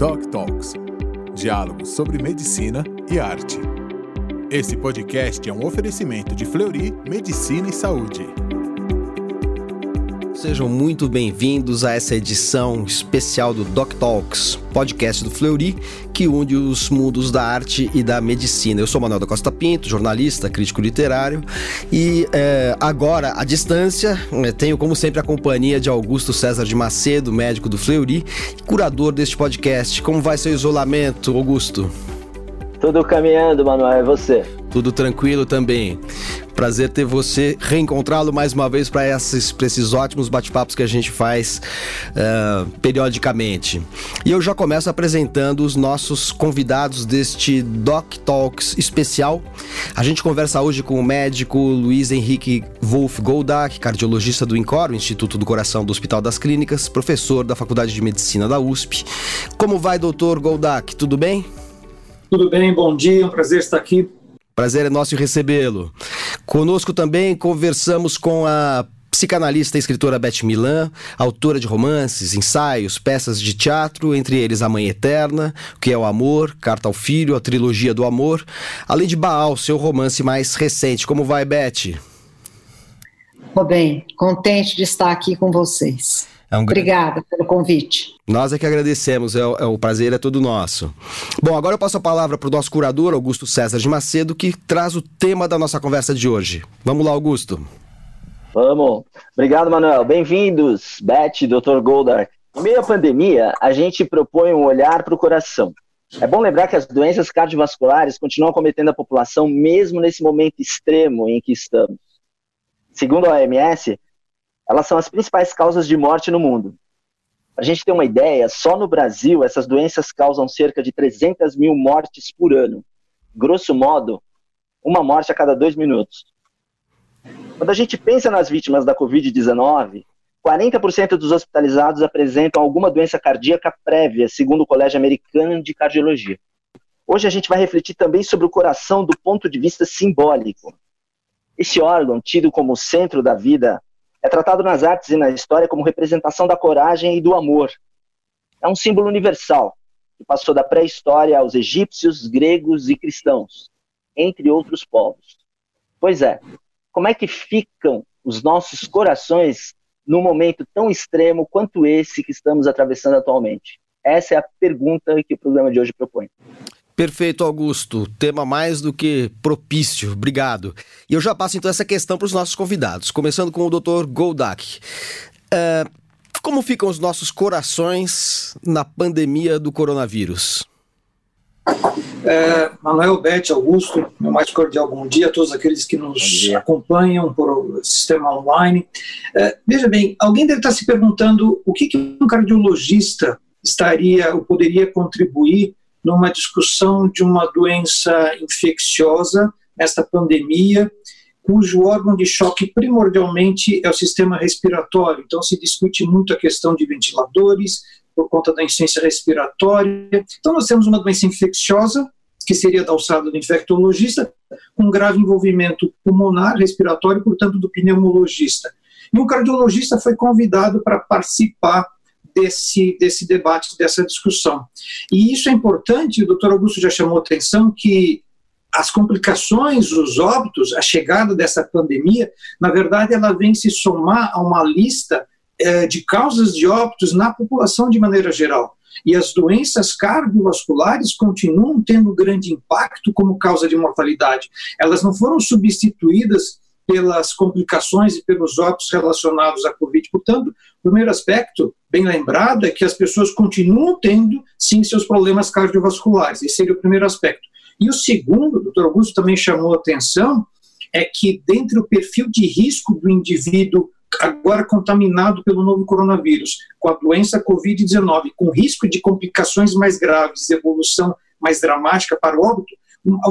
Doc Talks diálogos sobre medicina e arte. Esse podcast é um oferecimento de Fleury Medicina e Saúde. Sejam muito bem-vindos a essa edição especial do Doc Talks, podcast do Fleury, que une os mundos da arte e da medicina. Eu sou Manuel da Costa Pinto, jornalista, crítico literário, e é, agora, à distância, é, tenho como sempre a companhia de Augusto César de Macedo, médico do Fleury curador deste podcast. Como vai seu isolamento, Augusto? Tudo caminhando, Manuel, é você? Tudo tranquilo também. Prazer ter você, reencontrá-lo mais uma vez para esses, esses ótimos bate-papos que a gente faz uh, periodicamente. E eu já começo apresentando os nossos convidados deste Doc Talks especial. A gente conversa hoje com o médico Luiz Henrique Wolf Goldak, cardiologista do INCOR, Instituto do Coração do Hospital das Clínicas, professor da Faculdade de Medicina da USP. Como vai, doutor Goldak? Tudo bem? Tudo bem, bom dia, um prazer estar aqui Prazer é nosso recebê-lo. Conosco também conversamos com a psicanalista e escritora Beth Milan, autora de romances, ensaios, peças de teatro, entre eles A Mãe Eterna, O que é o Amor, Carta ao Filho, A Trilogia do Amor, além de Baal, seu romance mais recente. Como vai, Beth? Vou bem, contente de estar aqui com vocês. É um... Obrigada pelo convite. Nós é que agradecemos, é, é, o prazer é todo nosso. Bom, agora eu passo a palavra para o nosso curador, Augusto César de Macedo, que traz o tema da nossa conversa de hoje. Vamos lá, Augusto. Vamos. Obrigado, Manuel. Bem-vindos, Beth, Dr. Goldark. Em meio à pandemia, a gente propõe um olhar para o coração. É bom lembrar que as doenças cardiovasculares continuam cometendo a população mesmo nesse momento extremo em que estamos. Segundo a OMS, elas são as principais causas de morte no mundo. Para a gente ter uma ideia, só no Brasil essas doenças causam cerca de 300 mil mortes por ano. Grosso modo, uma morte a cada dois minutos. Quando a gente pensa nas vítimas da Covid-19, 40% dos hospitalizados apresentam alguma doença cardíaca prévia, segundo o Colégio Americano de Cardiologia. Hoje a gente vai refletir também sobre o coração do ponto de vista simbólico. Esse órgão, tido como centro da vida, é tratado nas artes e na história como representação da coragem e do amor. É um símbolo universal que passou da pré-história aos egípcios, gregos e cristãos, entre outros povos. Pois é, como é que ficam os nossos corações num momento tão extremo quanto esse que estamos atravessando atualmente? Essa é a pergunta que o programa de hoje propõe. Perfeito, Augusto. Tema mais do que propício. Obrigado. E eu já passo então essa questão para os nossos convidados, começando com o Dr. Goldak. É, como ficam os nossos corações na pandemia do coronavírus? É, Manuel, Bete, Augusto, meu mais cordial bom dia a todos aqueles que nos acompanham por sistema online. É, veja bem, alguém deve estar se perguntando o que, que um cardiologista estaria ou poderia contribuir numa discussão de uma doença infecciosa, esta pandemia, cujo órgão de choque primordialmente é o sistema respiratório. Então, se discute muito a questão de ventiladores por conta da insuficiência respiratória. Então, nós temos uma doença infecciosa, que seria da alçada do infectologista, com grave envolvimento pulmonar, respiratório, portanto, do pneumologista. E um cardiologista foi convidado para participar desse, desse debate, dessa discussão. E isso é importante, o doutor Augusto já chamou atenção que as complicações, os óbitos, a chegada dessa pandemia, na verdade, ela vem se somar a uma lista eh, de causas de óbitos na população de maneira geral. E as doenças cardiovasculares continuam tendo grande impacto como causa de mortalidade. Elas não foram substituídas pelas complicações e pelos óbitos relacionados à Covid. Portanto, o primeiro aspecto, bem lembrado, é que as pessoas continuam tendo, sim, seus problemas cardiovasculares. Esse seria o primeiro aspecto. E o segundo, o doutor Augusto também chamou atenção, é que dentro do perfil de risco do indivíduo agora contaminado pelo novo coronavírus, com a doença Covid-19, com risco de complicações mais graves, evolução mais dramática para o óbito,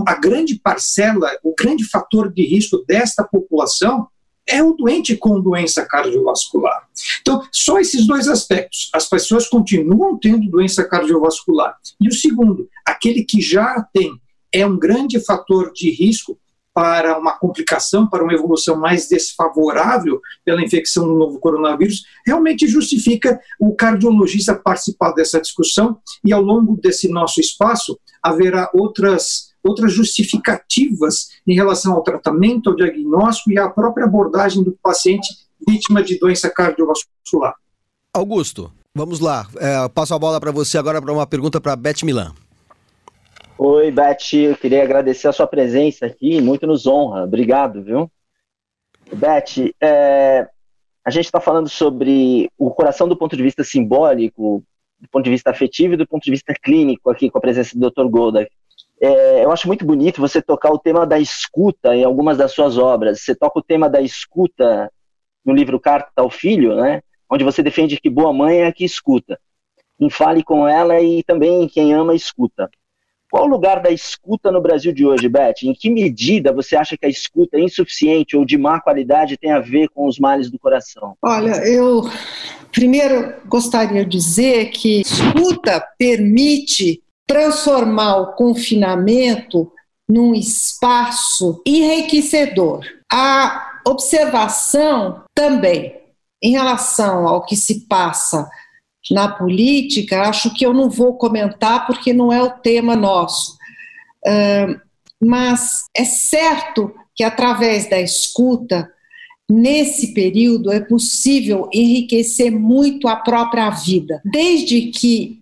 a grande parcela, o grande fator de risco desta população é o doente com doença cardiovascular. Então, só esses dois aspectos. As pessoas continuam tendo doença cardiovascular. E o segundo, aquele que já tem é um grande fator de risco para uma complicação, para uma evolução mais desfavorável pela infecção do novo coronavírus, realmente justifica o cardiologista participar dessa discussão e ao longo desse nosso espaço haverá outras outras justificativas em relação ao tratamento, ao diagnóstico e à própria abordagem do paciente vítima de doença cardiovascular. Augusto, vamos lá. É, passo a bola para você agora para uma pergunta para Beth Milan. Oi, Beth, eu queria agradecer a sua presença aqui, muito nos honra. Obrigado, viu? Beth, é, a gente está falando sobre o coração do ponto de vista simbólico, do ponto de vista afetivo e do ponto de vista clínico aqui com a presença do Dr. Golda. É, eu acho muito bonito você tocar o tema da escuta em algumas das suas obras. Você toca o tema da escuta no livro Carta ao Filho, né? Onde você defende que boa mãe é a que escuta. Em fale com ela e também quem ama escuta. Qual o lugar da escuta no Brasil de hoje, Beth? Em que medida você acha que a escuta é insuficiente ou de má qualidade tem a ver com os males do coração? Olha, eu primeiro gostaria de dizer que escuta permite transformar o confinamento num espaço enriquecedor. A observação também em relação ao que se passa na política, acho que eu não vou comentar porque não é o tema nosso. Uh, mas é certo que através da escuta, nesse período, é possível enriquecer muito a própria vida, desde que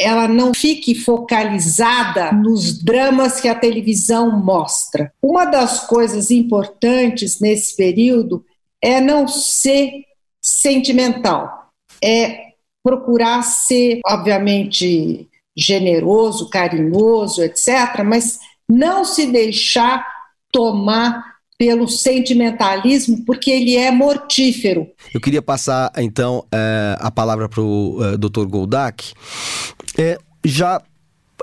ela não fique focalizada nos dramas que a televisão mostra. Uma das coisas importantes nesse período é não ser sentimental, é procurar ser, obviamente, generoso, carinhoso, etc., mas não se deixar tomar pelo sentimentalismo, porque ele é mortífero. Eu queria passar, então, é, a palavra para o é, Dr. Goldak, é, já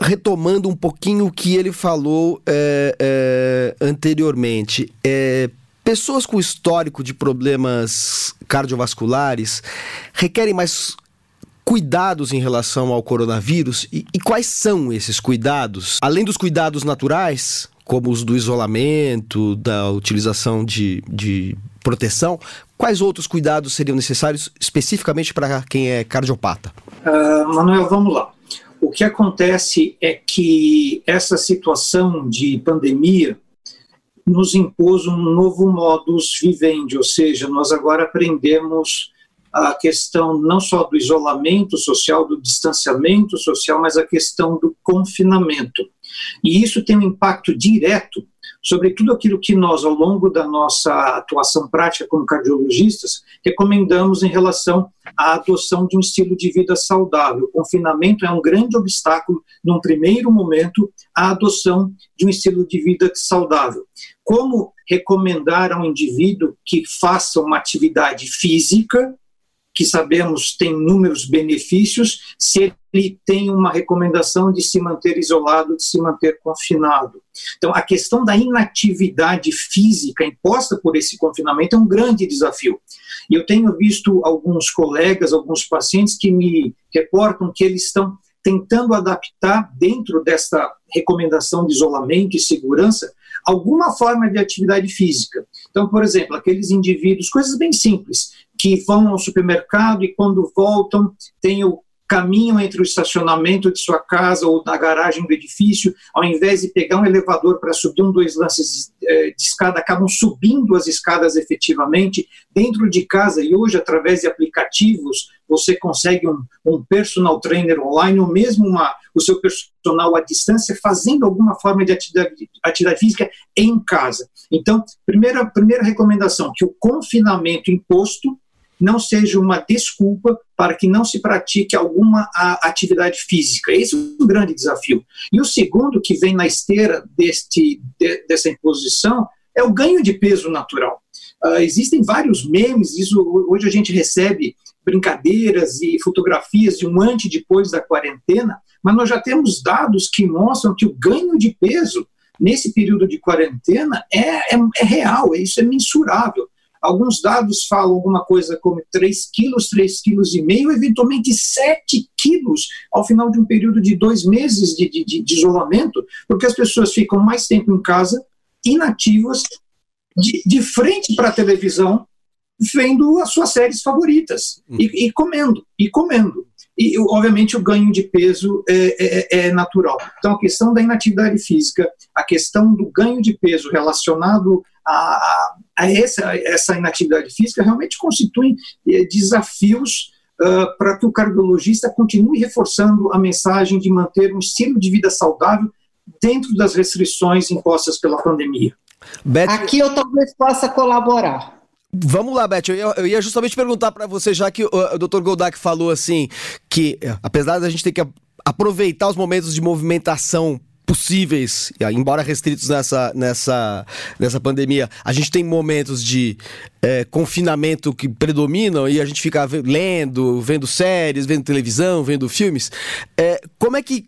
retomando um pouquinho o que ele falou é, é, anteriormente. É, pessoas com histórico de problemas cardiovasculares requerem mais cuidados em relação ao coronavírus e, e quais são esses cuidados? Além dos cuidados naturais, como os do isolamento, da utilização de, de proteção, quais outros cuidados seriam necessários especificamente para quem é cardiopata? Uh, Manuel, vamos lá. O que acontece é que essa situação de pandemia nos impôs um novo modus vivendi, ou seja, nós agora aprendemos a questão não só do isolamento social, do distanciamento social, mas a questão do confinamento. E isso tem um impacto direto sobre tudo aquilo que nós, ao longo da nossa atuação prática como cardiologistas, recomendamos em relação à adoção de um estilo de vida saudável. O confinamento é um grande obstáculo, num primeiro momento, à adoção de um estilo de vida saudável. Como recomendar a um indivíduo que faça uma atividade física, que sabemos tem inúmeros benefícios, se ele tem uma recomendação de se manter isolado, de se manter confinado. Então, a questão da inatividade física imposta por esse confinamento é um grande desafio. E eu tenho visto alguns colegas, alguns pacientes que me reportam que eles estão tentando adaptar dentro desta recomendação de isolamento e segurança alguma forma de atividade física. Então, por exemplo, aqueles indivíduos, coisas bem simples, que vão ao supermercado e quando voltam tem o caminho entre o estacionamento de sua casa ou da garagem do edifício, ao invés de pegar um elevador para subir um, dois lances de, eh, de escada, acabam subindo as escadas efetivamente dentro de casa e hoje, através de aplicativos, você consegue um, um personal trainer online ou mesmo uma, o seu personal à distância fazendo alguma forma de atividade, atividade física em casa. Então, primeira, primeira recomendação, que o confinamento imposto não seja uma desculpa para que não se pratique alguma atividade física. Esse é um grande desafio. E o segundo, que vem na esteira deste, de, dessa imposição, é o ganho de peso natural. Uh, existem vários memes, isso, hoje a gente recebe brincadeiras e fotografias de um antes e depois da quarentena, mas nós já temos dados que mostram que o ganho de peso nesse período de quarentena é, é, é real, isso é mensurável. Alguns dados falam alguma coisa como 3 quilos, 3 quilos e meio, eventualmente 7 quilos ao final de um período de dois meses de, de, de isolamento, porque as pessoas ficam mais tempo em casa inativas de, de frente para a televisão, vendo as suas séries favoritas hum. e, e, comendo, e comendo. E, obviamente, o ganho de peso é, é, é, natural. Então, a questão da inatividade física, a questão do ganho de peso relacionado a, a essa, essa inatividade física realmente constituem eh, desafios uh, para que o cardiologista continue reforçando a mensagem de manter um estilo de vida saudável dentro das restrições impostas pela pandemia. Beth... Aqui eu talvez possa colaborar. Vamos lá, Beth. Eu ia, eu ia justamente perguntar para você, já que o, o Dr. Goldak falou assim, que eh, apesar da gente ter que aproveitar os momentos de movimentação possíveis, embora restritos nessa, nessa, nessa pandemia, a gente tem momentos de é, confinamento que predominam e a gente fica lendo, vendo séries, vendo televisão, vendo filmes. É, como é que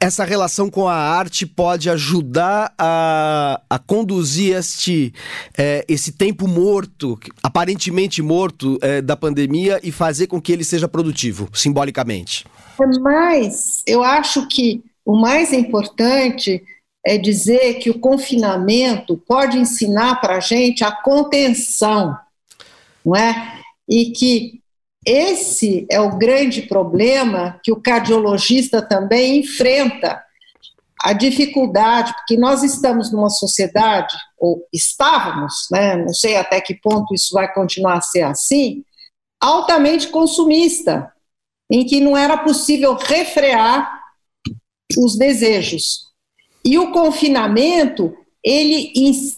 essa relação com a arte pode ajudar a, a conduzir este, é, esse tempo morto, aparentemente morto, é, da pandemia e fazer com que ele seja produtivo, simbolicamente? Mas eu acho que o mais importante é dizer que o confinamento pode ensinar para a gente a contenção, não é? E que esse é o grande problema que o cardiologista também enfrenta. A dificuldade, porque nós estamos numa sociedade, ou estávamos, né, não sei até que ponto isso vai continuar a ser assim, altamente consumista, em que não era possível refrear os desejos. E o confinamento, ele,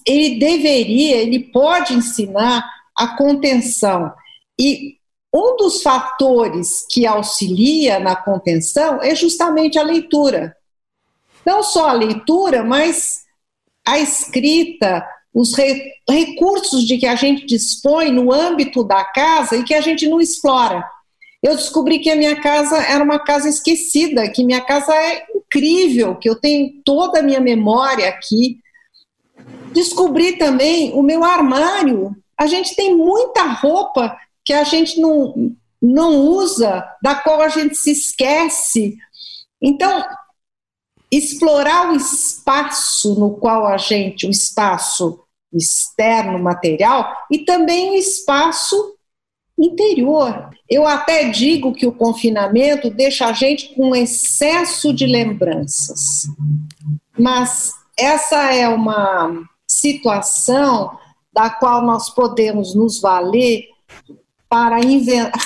ele deveria, ele pode ensinar a contenção. E um dos fatores que auxilia na contenção é justamente a leitura. Não só a leitura, mas a escrita, os re recursos de que a gente dispõe no âmbito da casa e que a gente não explora. Eu descobri que a minha casa era uma casa esquecida, que minha casa é incrível, que eu tenho toda a minha memória aqui. Descobri também o meu armário. A gente tem muita roupa que a gente não, não usa, da qual a gente se esquece. Então, explorar o espaço no qual a gente, o espaço externo, material, e também o espaço interior. Eu até digo que o confinamento deixa a gente com um excesso de lembranças. Mas essa é uma situação da qual nós podemos nos valer para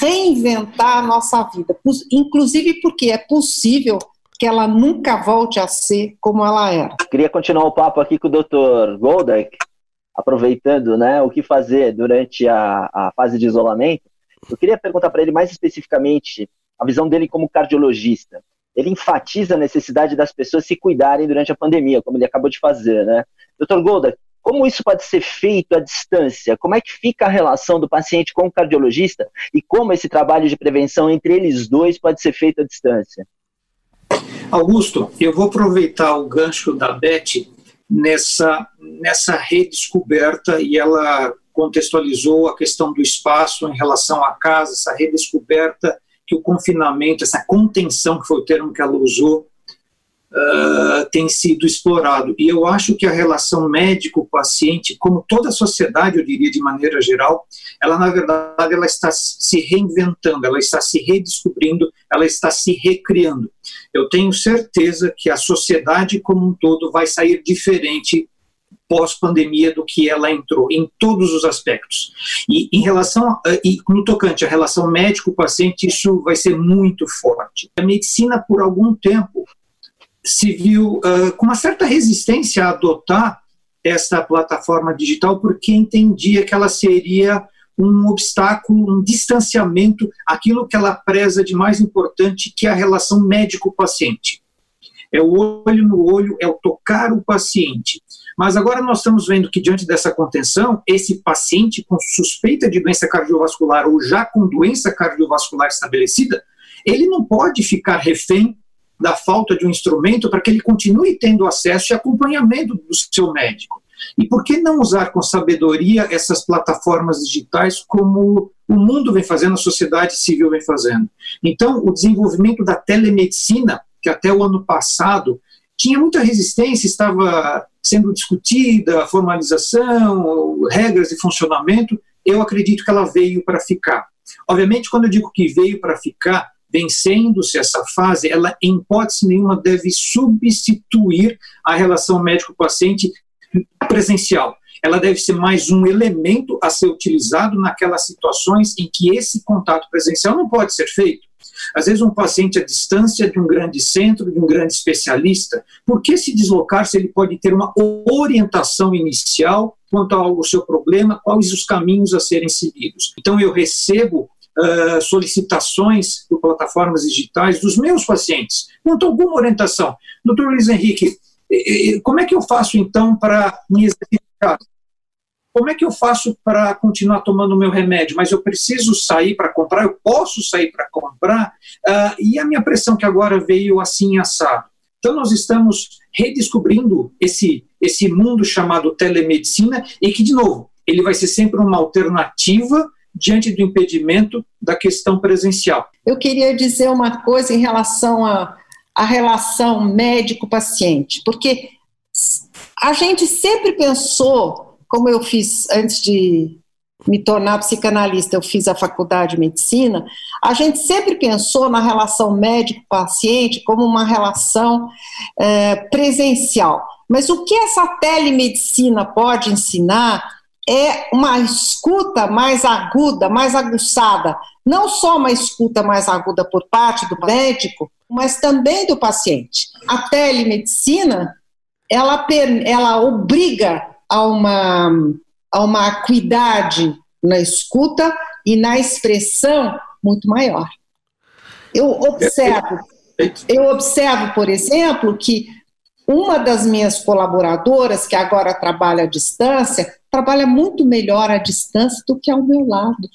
reinventar a nossa vida, inclusive porque é possível que ela nunca volte a ser como ela era. Queria continuar o papo aqui com o Dr. Goldak, aproveitando né, o que fazer durante a, a fase de isolamento, eu queria perguntar para ele mais especificamente a visão dele como cardiologista. Ele enfatiza a necessidade das pessoas se cuidarem durante a pandemia, como ele acabou de fazer, né? Doutor Golda, como isso pode ser feito à distância? Como é que fica a relação do paciente com o cardiologista e como esse trabalho de prevenção entre eles dois pode ser feito à distância? Augusto, eu vou aproveitar o gancho da Beth nessa, nessa redescoberta e ela contextualizou a questão do espaço em relação à casa, essa redescoberta que o confinamento, essa contenção, que foi o termo que ela usou, uh, tem sido explorado. E eu acho que a relação médico-paciente, como toda a sociedade, eu diria de maneira geral, ela na verdade ela está se reinventando, ela está se redescobrindo, ela está se recriando. Eu tenho certeza que a sociedade como um todo vai sair diferente pós-pandemia do que ela entrou, em todos os aspectos. E em relação, e no tocante à relação médico-paciente, isso vai ser muito forte. A medicina, por algum tempo, se viu uh, com uma certa resistência a adotar essa plataforma digital, porque entendia que ela seria um obstáculo, um distanciamento, aquilo que ela preza de mais importante, que é a relação médico-paciente. É o olho no olho, é o tocar o paciente. Mas agora nós estamos vendo que, diante dessa contenção, esse paciente com suspeita de doença cardiovascular ou já com doença cardiovascular estabelecida, ele não pode ficar refém da falta de um instrumento para que ele continue tendo acesso e acompanhamento do seu médico. E por que não usar com sabedoria essas plataformas digitais como o mundo vem fazendo, a sociedade civil vem fazendo? Então, o desenvolvimento da telemedicina, que até o ano passado tinha muita resistência, estava sendo discutida, formalização, regras de funcionamento, eu acredito que ela veio para ficar. Obviamente, quando eu digo que veio para ficar, vencendo-se essa fase, ela em hipótese nenhuma deve substituir a relação médico-paciente presencial. Ela deve ser mais um elemento a ser utilizado naquelas situações em que esse contato presencial não pode ser feito. Às vezes, um paciente à distância de um grande centro, de um grande especialista, por que se deslocar se ele pode ter uma orientação inicial quanto ao seu problema, quais os caminhos a serem seguidos? Então, eu recebo Uh, solicitações por plataformas digitais dos meus pacientes, quanto alguma orientação. Doutor Luiz Henrique, como é que eu faço então para me exercitar? como é que eu faço para continuar tomando o meu remédio? Mas eu preciso sair para comprar, eu posso sair para comprar, uh, e a minha pressão que agora veio assim assado. Então nós estamos redescobrindo esse, esse mundo chamado telemedicina e que, de novo, ele vai ser sempre uma alternativa diante do impedimento da questão presencial. Eu queria dizer uma coisa em relação à relação médico-paciente, porque a gente sempre pensou como eu fiz antes de me tornar psicanalista, eu fiz a faculdade de medicina, a gente sempre pensou na relação médico-paciente como uma relação é, presencial. Mas o que essa telemedicina pode ensinar é uma escuta mais aguda, mais aguçada. Não só uma escuta mais aguda por parte do médico, mas também do paciente. A telemedicina, ela, ela obriga a uma, a uma acuidade na escuta e na expressão muito maior. Eu observo, eu observo, por exemplo, que uma das minhas colaboradoras, que agora trabalha à distância, trabalha muito melhor à distância do que ao meu lado.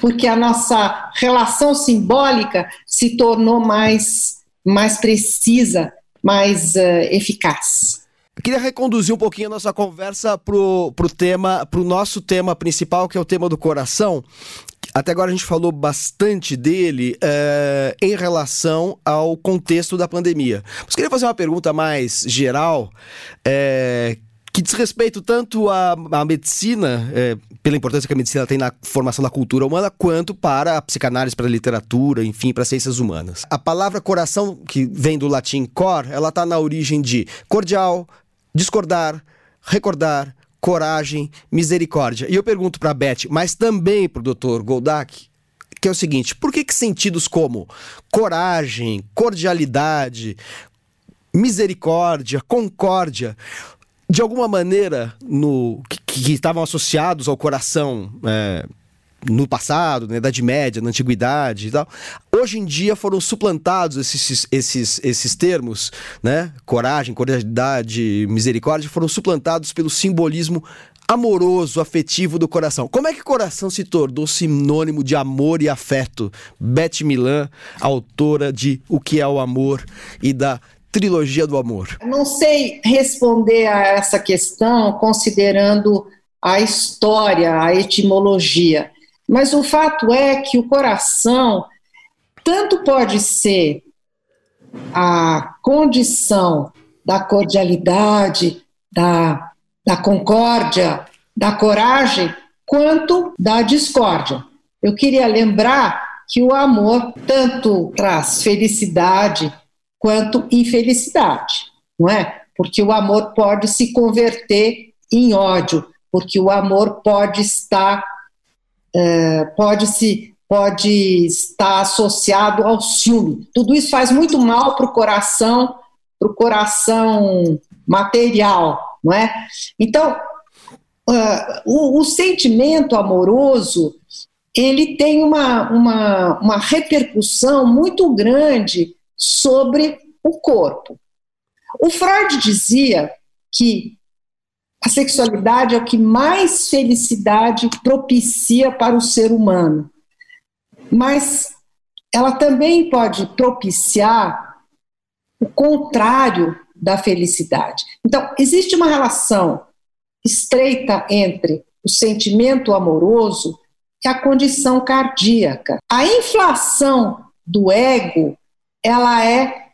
Porque a nossa relação simbólica se tornou mais, mais precisa, mais uh, eficaz. Eu queria reconduzir um pouquinho a nossa conversa pro, pro tema, pro nosso tema principal, que é o tema do coração. Até agora a gente falou bastante dele é, em relação ao contexto da pandemia. Mas queria fazer uma pergunta mais geral, é, que diz respeito tanto à, à medicina, é, pela importância que a medicina tem na formação da cultura humana, quanto para a psicanálise, para a literatura, enfim, para as ciências humanas. A palavra coração, que vem do latim cor, ela está na origem de cordial, discordar, recordar, coragem, misericórdia. E eu pergunto para a Beth, mas também para o Dr. Goldak, que é o seguinte: por que, que sentidos como coragem, cordialidade, misericórdia, concórdia, de alguma maneira no que, que estavam associados ao coração é, no passado, na Idade Média, na Antiguidade e tal. Hoje em dia foram suplantados esses, esses, esses termos, né? Coragem, cordialidade, misericórdia, foram suplantados pelo simbolismo amoroso, afetivo do coração. Como é que coração se tornou sinônimo de amor e afeto? Beth Milan, autora de O que é o Amor e da trilogia do amor. Não sei responder a essa questão considerando a história, a etimologia. Mas o fato é que o coração tanto pode ser a condição da cordialidade, da, da concórdia, da coragem, quanto da discórdia. Eu queria lembrar que o amor tanto traz felicidade quanto infelicidade, não é? Porque o amor pode se converter em ódio, porque o amor pode estar é, pode se pode estar associado ao ciúme. Tudo isso faz muito mal para o coração, para o coração material, não é? Então, uh, o, o, sentimento amoroso ele tem uma, uma, uma repercussão muito grande sobre o corpo. O Freud dizia que a sexualidade é o que mais felicidade propicia para o ser humano. Mas ela também pode propiciar o contrário da felicidade. Então, existe uma relação estreita entre o sentimento amoroso e a condição cardíaca. A inflação do ego, ela é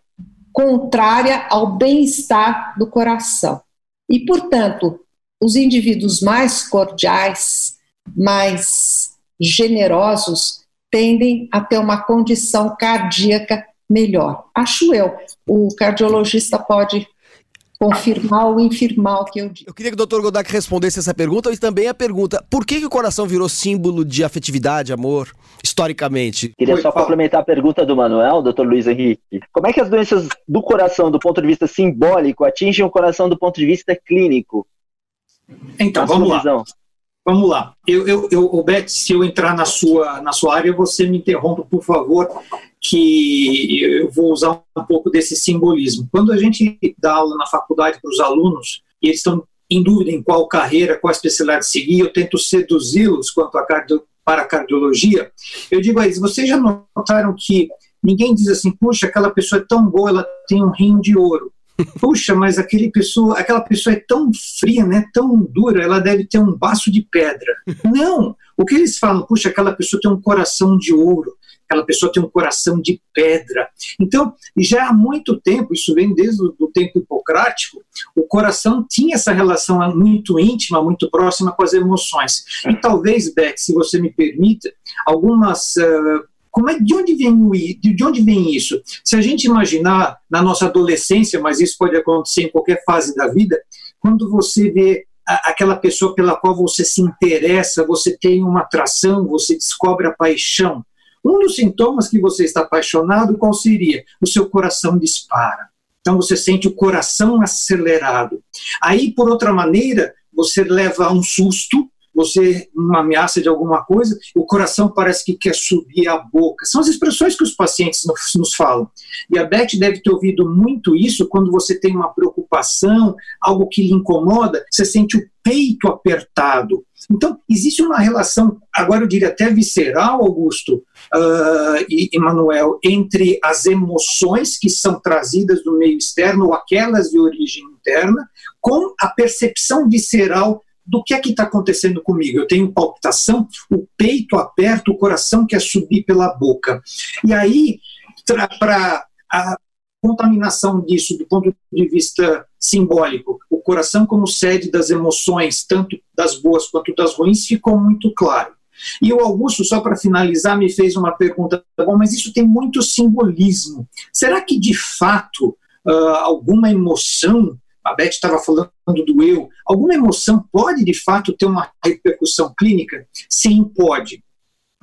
contrária ao bem-estar do coração. E, portanto, os indivíduos mais cordiais, mais generosos, tendem a ter uma condição cardíaca melhor. Acho eu. O cardiologista pode confirmar ou infirmar o que eu digo. Eu queria que o Dr. Godak respondesse essa pergunta e também a pergunta: por que, que o coração virou símbolo de afetividade, amor, historicamente? Queria só complementar a pergunta do Manuel, Dr. Luiz Henrique. Como é que as doenças do coração, do ponto de vista simbólico, atingem o coração do ponto de vista clínico? Então, vamos lá. Visão. Vamos lá. Eu, eu, eu, Beth, se eu entrar na sua, na sua área, você me interrompa, por favor, que eu vou usar um pouco desse simbolismo. Quando a gente dá aula na faculdade para os alunos, e eles estão em dúvida em qual carreira, qual especialidade seguir, eu tento seduzi-los quanto a cardio, para a cardiologia, eu digo a eles, vocês já notaram que ninguém diz assim, puxa, aquela pessoa é tão boa, ela tem um rim de ouro. Puxa, mas aquele pessoa, aquela pessoa é tão fria, né, tão dura, ela deve ter um baço de pedra. Não! O que eles falam, puxa, aquela pessoa tem um coração de ouro, aquela pessoa tem um coração de pedra. Então, já há muito tempo, isso vem desde o tempo hipocrático, o coração tinha essa relação muito íntima, muito próxima com as emoções. E talvez, Beck, se você me permita, algumas uh, como é, de, onde vem de onde vem isso? Se a gente imaginar na nossa adolescência, mas isso pode acontecer em qualquer fase da vida, quando você vê a, aquela pessoa pela qual você se interessa, você tem uma atração, você descobre a paixão. Um dos sintomas que você está apaixonado, qual seria? O seu coração dispara. Então você sente o coração acelerado. Aí, por outra maneira, você leva um susto, você uma ameaça de alguma coisa, o coração parece que quer subir a boca. São as expressões que os pacientes nos falam. E a Beth deve ter ouvido muito isso quando você tem uma preocupação, algo que lhe incomoda, você sente o peito apertado. Então, existe uma relação, agora eu diria até visceral, Augusto uh, e Emanuel, entre as emoções que são trazidas do meio externo, ou aquelas de origem interna, com a percepção visceral do que é que está acontecendo comigo. Eu tenho palpitação, o peito aperta, o coração quer subir pela boca. E aí, para a contaminação disso do ponto de vista simbólico, o coração como sede das emoções, tanto das boas quanto das ruins, ficou muito claro. E o Augusto, só para finalizar, me fez uma pergunta: bom, mas isso tem muito simbolismo. Será que de fato uh, alguma emoção a Beth estava falando do eu, alguma emoção pode de fato ter uma repercussão clínica? Sim, pode.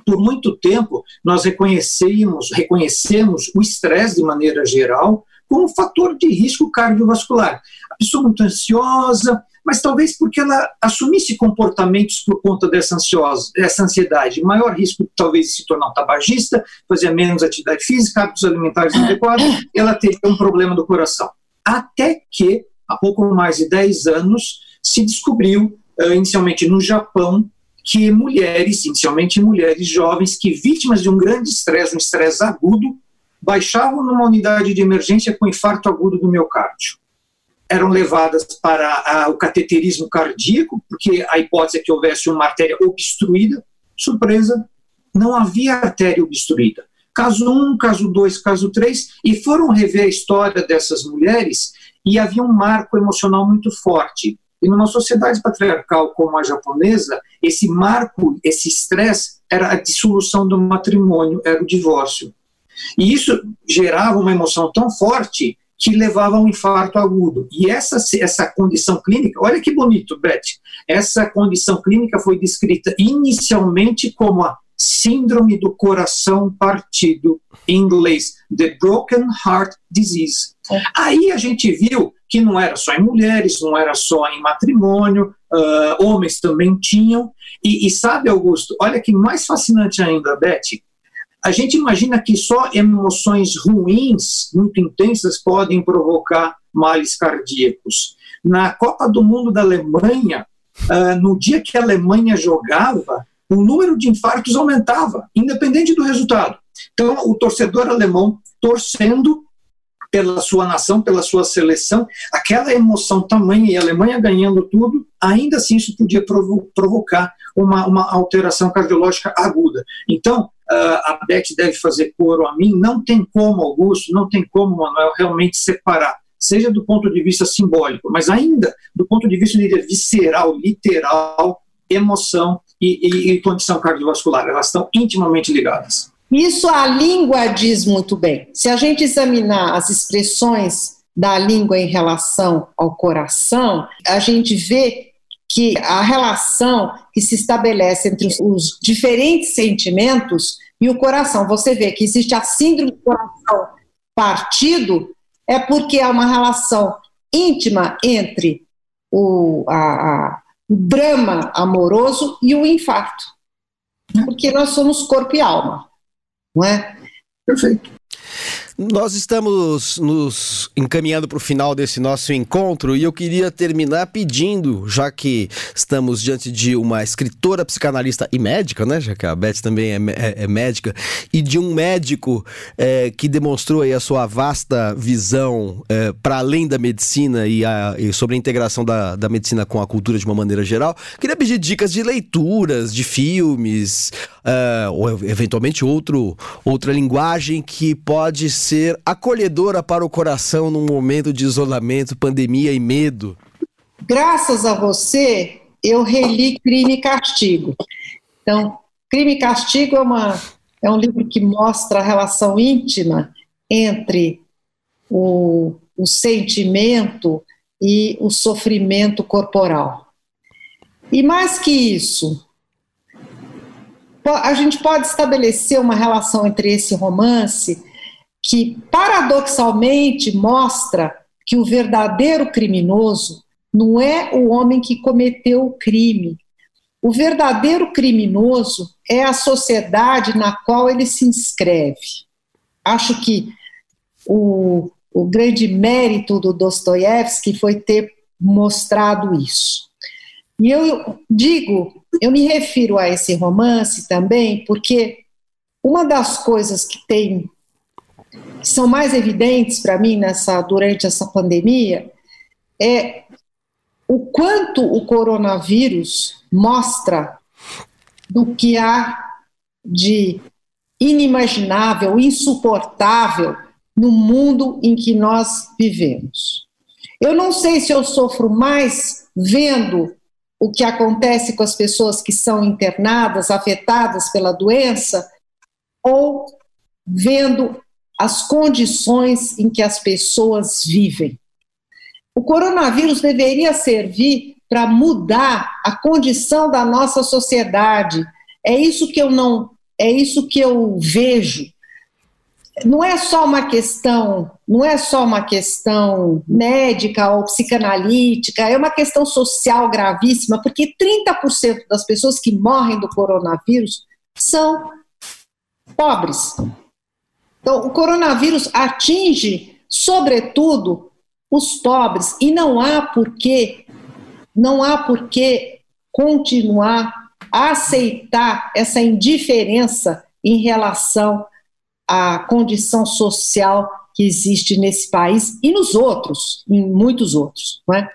Por muito tempo, nós reconhecemos, reconhecemos o estresse de maneira geral como um fator de risco cardiovascular. A pessoa muito ansiosa, mas talvez porque ela assumisse comportamentos por conta dessa, ansiosa, dessa ansiedade. Maior risco, talvez, de se tornar um tabagista, fazer menos atividade física, hábitos alimentares inadequados, ela teria um problema do coração. Até que há pouco mais de 10 anos, se descobriu, uh, inicialmente no Japão, que mulheres, inicialmente mulheres jovens, que vítimas de um grande estresse, um estresse agudo, baixavam numa unidade de emergência com infarto agudo do miocárdio. Eram levadas para a, o cateterismo cardíaco, porque a hipótese é que houvesse uma artéria obstruída. Surpresa, não havia artéria obstruída. Caso 1, um, caso 2, caso 3, e foram rever a história dessas mulheres e havia um marco emocional muito forte. E numa sociedade patriarcal como a japonesa, esse marco, esse estresse, era a dissolução do matrimônio, era o divórcio. E isso gerava uma emoção tão forte que levava a um infarto agudo. E essa, essa condição clínica, olha que bonito, Beth, essa condição clínica foi descrita inicialmente como a síndrome do coração partido, em inglês, The Broken Heart Disease. É. Aí a gente viu que não era só em mulheres, não era só em matrimônio, uh, homens também tinham. E, e sabe, Augusto, olha que mais fascinante ainda, Beth, a gente imagina que só emoções ruins, muito intensas, podem provocar males cardíacos. Na Copa do Mundo da Alemanha, uh, no dia que a Alemanha jogava, o número de infartos aumentava, independente do resultado. Então, o torcedor alemão torcendo pela sua nação, pela sua seleção, aquela emoção tamanha e a Alemanha ganhando tudo, ainda assim isso podia provo provocar uma, uma alteração cardiológica aguda. Então, uh, a Beth deve fazer coro a mim, não tem como, Augusto, não tem como, Manuel, realmente separar seja do ponto de vista simbólico, mas ainda do ponto de vista visceral, literal, emoção e, e, e condição cardiovascular. Elas estão intimamente ligadas. Isso a língua diz muito bem. Se a gente examinar as expressões da língua em relação ao coração, a gente vê que a relação que se estabelece entre os, diferentes sentimentos e o coração. Você vê que existe a síndrome do coração partido, é porque há uma relação íntima entre o, a, a, o drama amoroso e o infarto. Porque nós somos corpo e alma, não é? Perfeito. Nós estamos nos encaminhando para o final desse nosso encontro e eu queria terminar pedindo, já que estamos diante de uma escritora, psicanalista e médica, né? Já que a Beth também é, é, é médica, e de um médico é, que demonstrou aí a sua vasta visão é, para além da medicina e, a, e, sobre a integração da, da medicina com a cultura de uma maneira geral. Queria pedir dicas de leituras, de filmes, é, ou eventualmente outro, outra linguagem que pode ser ser acolhedora para o coração num momento de isolamento, pandemia e medo? Graças a você, eu reli Crime e Castigo. Então, Crime e Castigo é, uma, é um livro que mostra a relação íntima entre o, o sentimento e o sofrimento corporal. E mais que isso, a gente pode estabelecer uma relação entre esse romance que paradoxalmente mostra que o verdadeiro criminoso não é o homem que cometeu o crime. O verdadeiro criminoso é a sociedade na qual ele se inscreve. Acho que o, o grande mérito do Dostoiévski foi ter mostrado isso. E eu digo, eu me refiro a esse romance também, porque uma das coisas que tem que são mais evidentes para mim nessa durante essa pandemia é o quanto o coronavírus mostra do que há de inimaginável, insuportável no mundo em que nós vivemos. Eu não sei se eu sofro mais vendo o que acontece com as pessoas que são internadas, afetadas pela doença, ou vendo as condições em que as pessoas vivem. O coronavírus deveria servir para mudar a condição da nossa sociedade. É isso que eu não, é isso que eu vejo. Não é só uma questão, não é só uma questão médica ou psicanalítica, é uma questão social gravíssima, porque 30% das pessoas que morrem do coronavírus são pobres, então, o coronavírus atinge, sobretudo, os pobres. E não há porquê, não há porquê continuar a aceitar essa indiferença em relação à condição social que existe nesse país e nos outros, em muitos outros. Não é?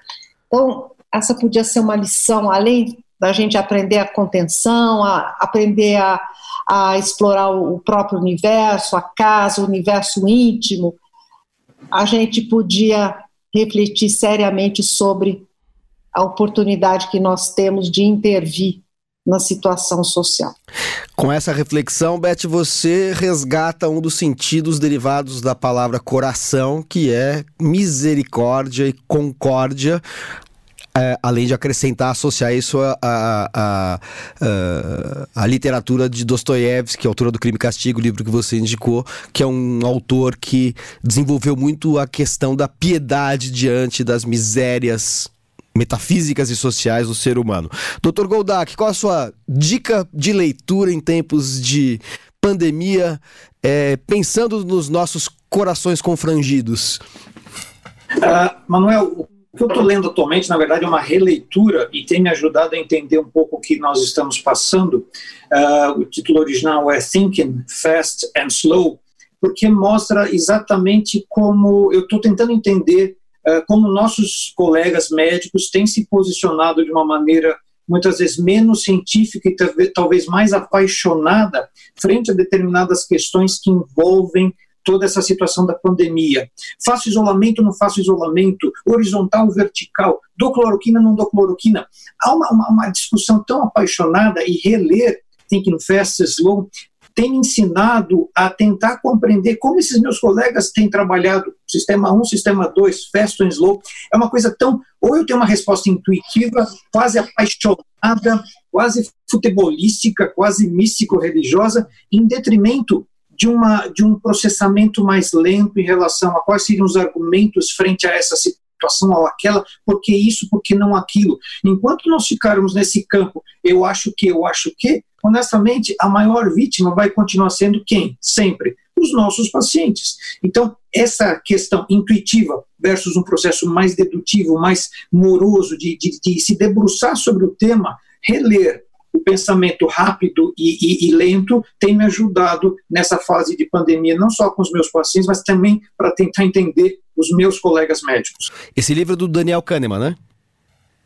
Então, essa podia ser uma lição, além da gente aprender a contenção, a aprender a, a explorar o próprio universo, a casa, o universo íntimo, a gente podia refletir seriamente sobre a oportunidade que nós temos de intervir na situação social. Com essa reflexão, Beth, você resgata um dos sentidos derivados da palavra coração, que é misericórdia e concórdia, é, além de acrescentar, associar isso à a, a, a, a, literatura de Dostoiévski, autor do Crime e Castigo, livro que você indicou, que é um autor que desenvolveu muito a questão da piedade diante das misérias metafísicas e sociais do ser humano. Dr. Goldak, qual a sua dica de leitura em tempos de pandemia, é, pensando nos nossos corações confrangidos? Uh, Manuel, o que eu estou lendo atualmente, na verdade, é uma releitura e tem me ajudado a entender um pouco o que nós estamos passando. Uh, o título original é Thinking Fast and Slow, porque mostra exatamente como eu estou tentando entender como nossos colegas médicos têm se posicionado de uma maneira muitas vezes menos científica e talvez mais apaixonada frente a determinadas questões que envolvem toda essa situação da pandemia. Faço isolamento, não faço isolamento, horizontal, vertical, dou cloroquina, não dou cloroquina. Há uma, uma, uma discussão tão apaixonada e reler Thinking Fast Slow tem me ensinado a tentar compreender como esses meus colegas têm trabalhado sistema 1, sistema 2, fast and slow. É uma coisa tão. Ou eu tenho uma resposta intuitiva, quase apaixonada, quase futebolística, quase místico-religiosa, em detrimento de, uma, de um processamento mais lento em relação a quais seriam os argumentos frente a essa situação ou aquela, porque isso, porque não aquilo. Enquanto nós ficarmos nesse campo, eu acho que, eu acho que, honestamente, a maior vítima vai continuar sendo quem? Sempre os nossos pacientes. Então, essa questão intuitiva versus um processo mais dedutivo, mais moroso, de, de, de se debruçar sobre o tema, reler, o pensamento rápido e, e, e, lento tem me ajudado nessa fase de pandemia, não só com os meus pacientes, mas também para tentar entender os meus colegas médicos. Esse livro é do Daniel Kahneman, né?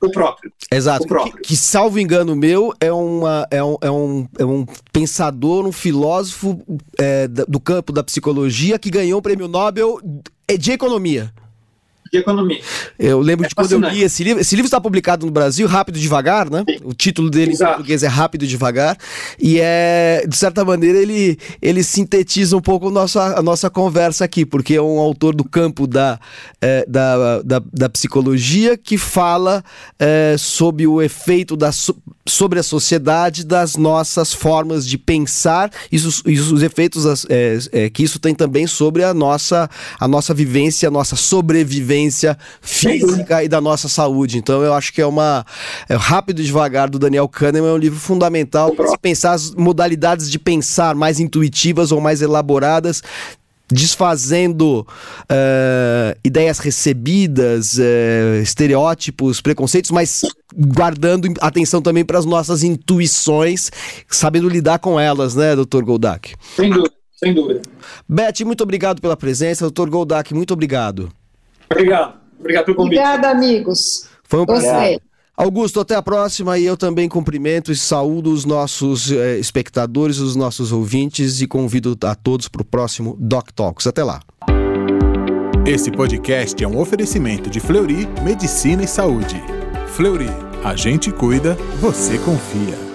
O próprio. Exato. O próprio. Que, que, salvo engano meu, é, uma, é, um, é, um, é um pensador, um filósofo é, do campo da psicologia que ganhou o prêmio Nobel de Economia de economia. Eu lembro é de quando eu li esse livro. Esse livro está publicado no Brasil, Rápido e Devagar, né? Sim. O título dele Exato. em português é Rápido e Devagar. E é, de certa maneira, ele, ele sintetiza um pouco a nossa, a nossa conversa aqui, porque é um autor do campo da, é, da, da, da, psicologia que fala é, sobre o efeito da, sobre a sociedade das nossas formas de pensar e os, e os efeitos é, é, que isso tem também sobre a nossa, a nossa vivência, a nossa sobrevivência física e da nossa saúde. Então eu acho que é uma é rápido e devagar do Daniel Kahneman é um livro fundamental para pensar as modalidades de pensar mais intuitivas ou mais elaboradas desfazendo uh, ideias recebidas, uh, estereótipos, preconceitos, mas guardando atenção também para as nossas intuições, sabendo lidar com elas, né, doutor Goldak? Sem dúvida, sem dúvida. Beth, muito obrigado pela presença. Doutor Goldak, muito obrigado. Obrigado. Obrigado pelo convite. Obrigada, amigos. Foi um prazer. Augusto, até a próxima e eu também cumprimento e saúdo os nossos eh, espectadores, os nossos ouvintes e convido a todos para o próximo Doc Talks. Até lá. Esse podcast é um oferecimento de Fleury Medicina e Saúde. Fleury, a gente cuida, você confia.